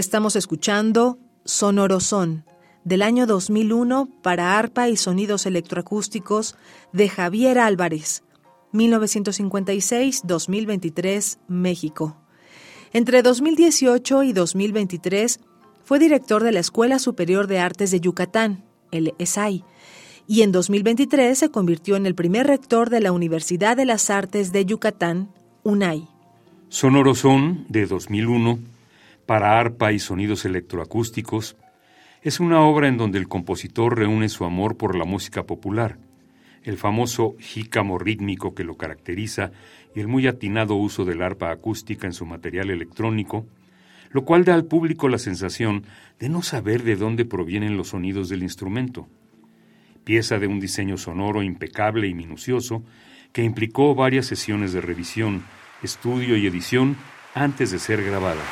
Estamos escuchando Sonorosón del año 2001 para arpa y sonidos electroacústicos de Javier Álvarez, 1956-2023, México. Entre 2018 y 2023 fue director de la Escuela Superior de Artes de Yucatán, el ESAI, y en 2023 se convirtió en el primer rector de la Universidad de las Artes de Yucatán, UNAI. Sonorosón, de 2001, para arpa y sonidos electroacústicos, es una obra en donde el compositor reúne su amor por la música popular, el famoso jícamo rítmico que lo caracteriza y el muy atinado uso del arpa acústica en su material electrónico, lo cual da al público la sensación de no saber de dónde provienen los sonidos del instrumento. Pieza de un diseño sonoro impecable y minucioso que implicó varias sesiones de revisión, estudio y edición antes de ser grabada.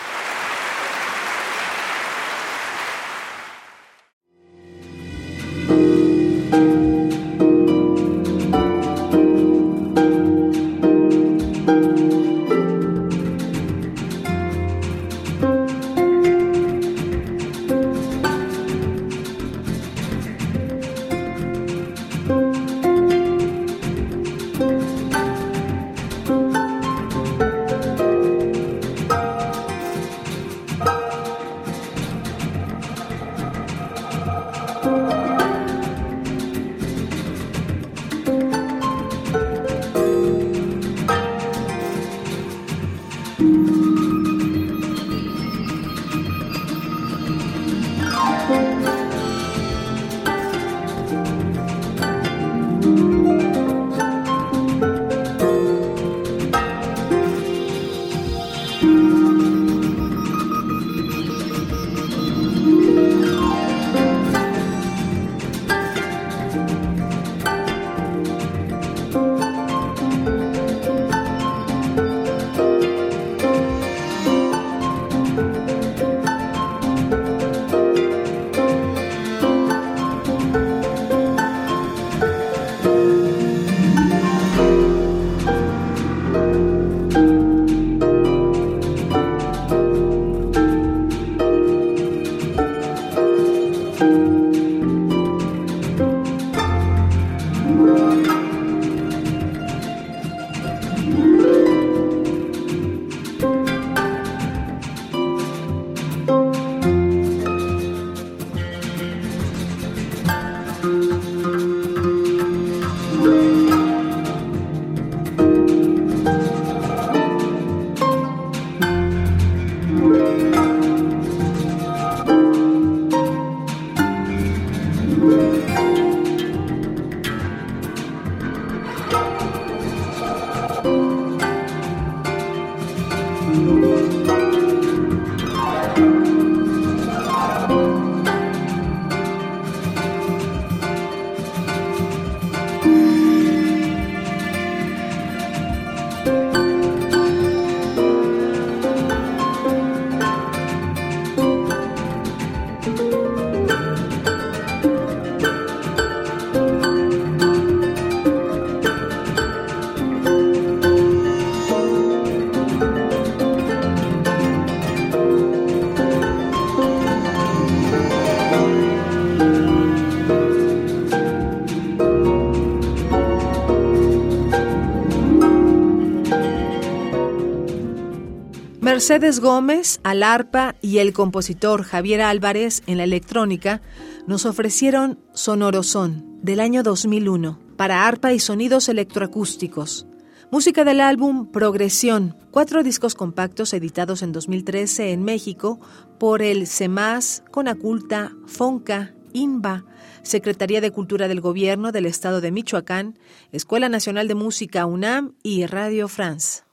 Mercedes Gómez al arpa y el compositor Javier Álvarez en la electrónica nos ofrecieron Sonorosón del año 2001 para arpa y sonidos electroacústicos. Música del álbum Progresión, cuatro discos compactos editados en 2013 en México por el CEMAS, Conaculta, FONCA, INBA, Secretaría de Cultura del Gobierno del Estado de Michoacán, Escuela Nacional de Música UNAM y Radio France.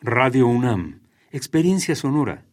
Radio UNAM Experiencia sonora.